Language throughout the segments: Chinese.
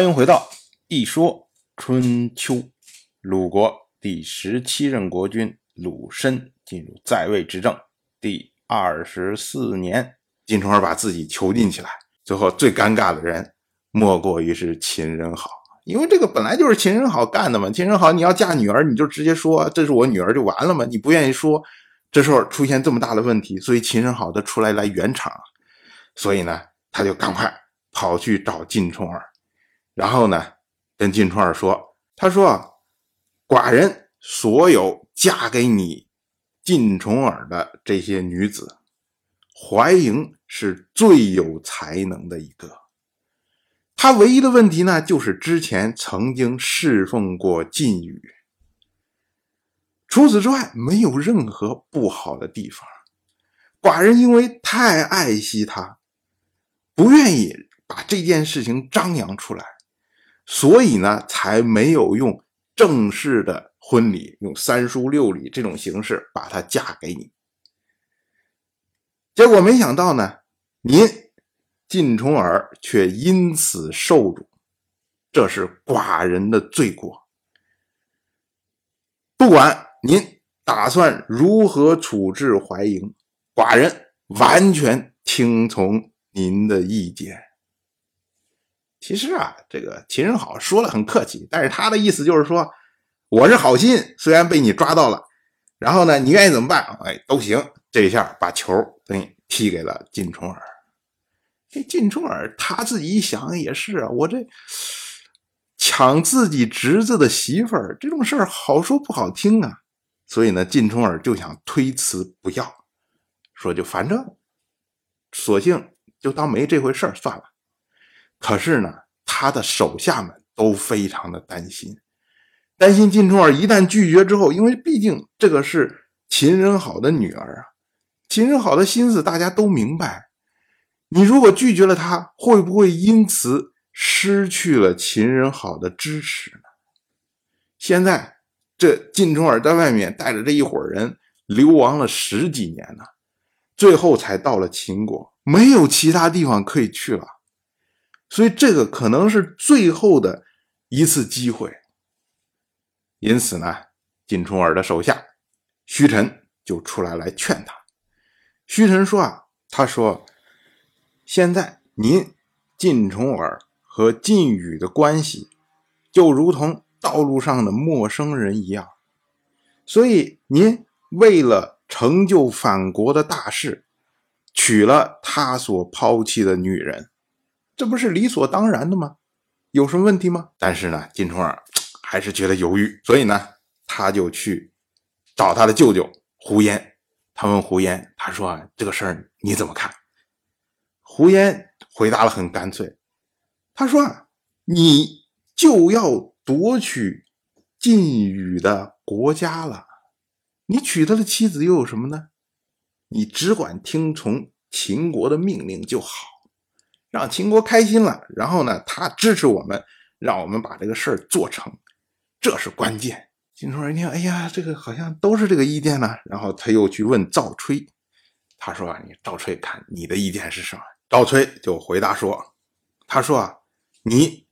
欢迎回到《一说春秋》。鲁国第十七任国君鲁申进入在位执政第二十四年，晋重耳把自己囚禁起来。最后最尴尬的人，莫过于是秦人好，因为这个本来就是秦人好干的嘛。秦人好，你要嫁女儿，你就直接说这是我女儿就完了嘛。你不愿意说，这时候出现这么大的问题，所以秦人好的出来来圆场，所以呢，他就赶快跑去找晋重耳。然后呢，跟晋重耳说：“他说，寡人所有嫁给你晋重耳的这些女子，怀莹是最有才能的一个。她唯一的问题呢，就是之前曾经侍奉过晋语。除此之外，没有任何不好的地方。寡人因为太爱惜她，不愿意把这件事情张扬出来。”所以呢，才没有用正式的婚礼，用三书六礼这种形式把她嫁给你。结果没想到呢，您晋重耳却因此受辱，这是寡人的罪过。不管您打算如何处置怀莹，寡人完全听从您的意见。其实啊，这个秦人好说了很客气，但是他的意思就是说，我是好心，虽然被你抓到了，然后呢，你愿意怎么办？哎，都行。这一下把球等于踢给了晋重耳。这晋重耳他自己一想也是啊，我这抢自己侄子的媳妇儿这种事儿好说不好听啊，所以呢，晋重耳就想推辞不要，说就反正索性就当没这回事儿算了。可是呢，他的手下们都非常的担心，担心晋重耳一旦拒绝之后，因为毕竟这个是秦仁好的女儿啊，秦仁好的心思大家都明白。你如果拒绝了他，会不会因此失去了秦仁好的支持呢？现在这晋重耳在外面带着这一伙人流亡了十几年呢，最后才到了秦国，没有其他地方可以去了。所以这个可能是最后的一次机会，因此呢，晋重耳的手下徐臣就出来来劝他。徐臣说啊，他说：“现在您晋重耳和晋宇的关系，就如同道路上的陌生人一样，所以您为了成就反国的大事，娶了他所抛弃的女人。”这不是理所当然的吗？有什么问题吗？但是呢，金重耳还是觉得犹豫，所以呢，他就去找他的舅舅胡延。他问胡延，他说：“啊，这个事儿你怎么看？”胡延回答了很干脆，他说：“啊，你就要夺取晋语的国家了，你娶他的妻子又有什么呢？你只管听从秦国的命令就好。”让秦国开心了，然后呢，他支持我们，让我们把这个事儿做成，这是关键。晋重耳一听，哎呀，这个好像都是这个意见呢。然后他又去问赵吹，他说：“啊，你赵吹，看你的意见是什么？”赵吹就回答说：“他说啊，你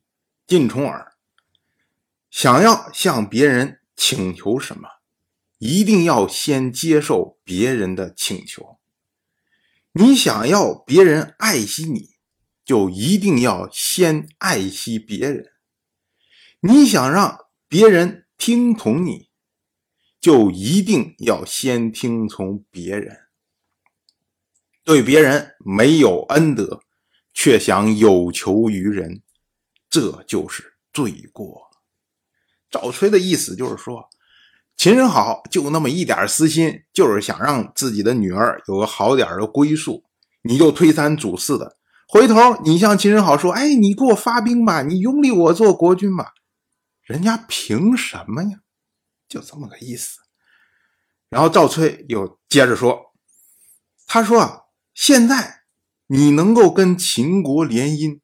晋重耳想要向别人请求什么，一定要先接受别人的请求。你想要别人爱惜你。”就一定要先爱惜别人。你想让别人听从你，就一定要先听从别人。对别人没有恩德，却想有求于人，这就是罪过。赵崔的意思就是说，秦人好就那么一点私心，就是想让自己的女儿有个好点的归宿，你就推三阻四的。回头你向秦人好说：“哎，你给我发兵吧，你拥立我做国君吧。”人家凭什么呀？就这么个意思。然后赵崔又接着说：“他说啊，现在你能够跟秦国联姻，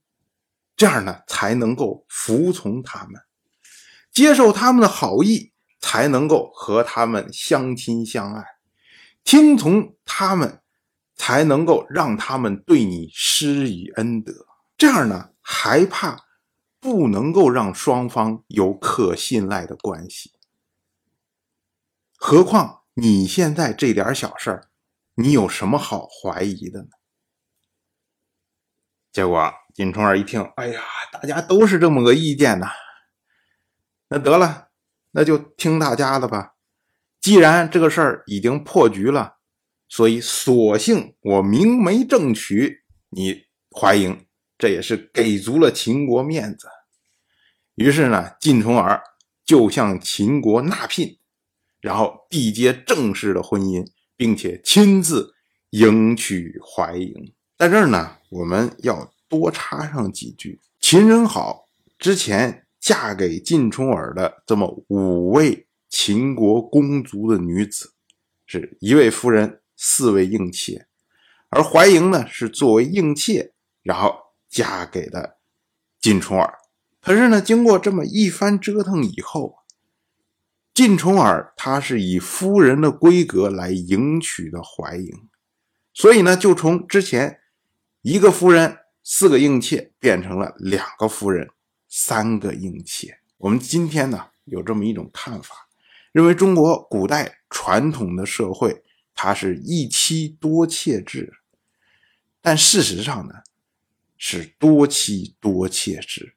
这样呢才能够服从他们，接受他们的好意，才能够和他们相亲相爱，听从他们。”才能够让他们对你施以恩德，这样呢还怕不能够让双方有可信赖的关系。何况你现在这点小事儿，你有什么好怀疑的呢？结果金冲儿一听，哎呀，大家都是这么个意见呐，那得了，那就听大家的吧。既然这个事儿已经破局了，所以索性我明媒正娶你怀莹，这也是给足了秦国面子。于是呢，晋重耳就向秦国纳聘，然后缔结正式的婚姻，并且亲自迎娶怀莹。在这儿呢，我们要多插上几句：秦人好之前嫁给晋重耳的这么五位。秦国公族的女子是一位夫人，四位应妾，而怀莹呢是作为应妾，然后嫁给的晋重耳。可是呢，经过这么一番折腾以后，晋重耳他是以夫人的规格来迎娶的怀莹，所以呢，就从之前一个夫人四个应妾变成了两个夫人三个应妾。我们今天呢有这么一种看法。认为中国古代传统的社会，它是一妻多妾制，但事实上呢，是多妻多妾制。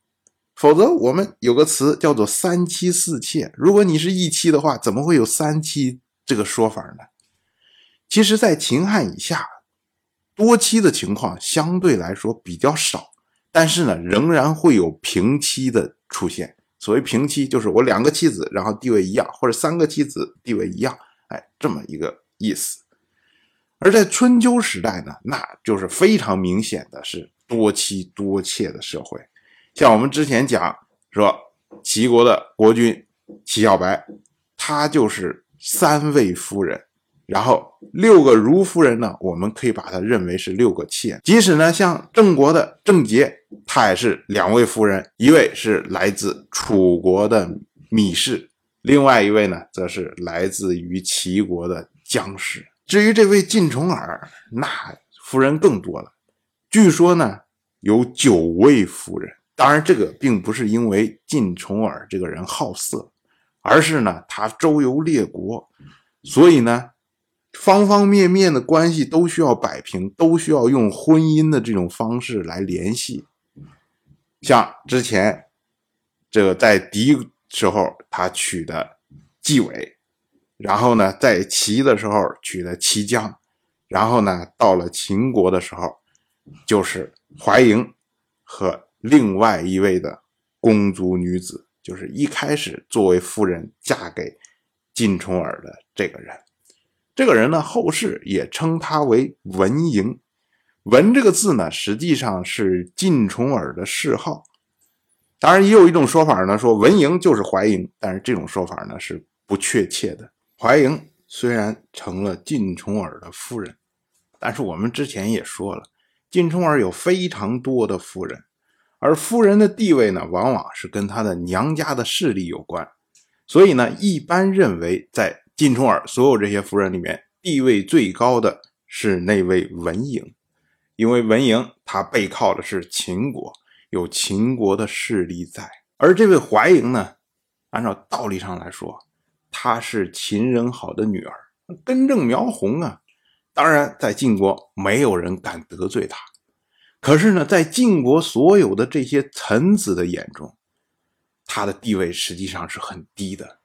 否则，我们有个词叫做三妻四妾。如果你是一妻的话，怎么会有三妻这个说法呢？其实，在秦汉以下，多妻的情况相对来说比较少，但是呢，仍然会有平妻的出现。所谓平妻，就是我两个妻子，然后地位一样，或者三个妻子地位一样，哎，这么一个意思。而在春秋时代呢，那就是非常明显的是多妻多妾的社会。像我们之前讲说，齐国的国君齐小白，他就是三位夫人。然后六个如夫人呢，我们可以把它认为是六个妾。即使呢，像郑国的郑杰，他也是两位夫人，一位是来自楚国的芈氏，另外一位呢，则是来自于齐国的僵尸。至于这位晋重耳，那夫人更多了，据说呢有九位夫人。当然，这个并不是因为晋重耳这个人好色，而是呢他周游列国，所以呢。方方面面的关系都需要摆平，都需要用婚姻的这种方式来联系。像之前这个在狄时候他娶的纪委，然后呢在齐的时候娶的齐姜，然后呢到了秦国的时候就是怀莹和另外一位的公族女子，就是一开始作为夫人嫁给晋重耳的这个人。这个人呢，后世也称他为文嬴。文这个字呢，实际上是晋重耳的谥号。当然，也有一种说法呢，说文嬴就是怀莹，但是这种说法呢是不确切的。怀莹虽然成了晋重耳的夫人，但是我们之前也说了，晋重耳有非常多的夫人，而夫人的地位呢，往往是跟她的娘家的势力有关。所以呢，一般认为在晋重耳所有这些夫人里面，地位最高的是那位文嬴，因为文嬴她背靠的是秦国，有秦国的势力在。而这位怀嬴呢，按照道理上来说，她是秦人好的女儿，根正苗红啊。当然，在晋国没有人敢得罪她。可是呢，在晋国所有的这些臣子的眼中，她的地位实际上是很低的。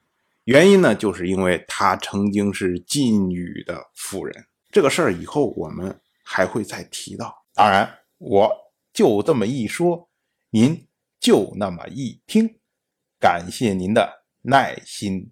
原因呢，就是因为她曾经是晋语的妇人。这个事儿以后我们还会再提到。当然，我就这么一说，您就那么一听。感谢您的耐心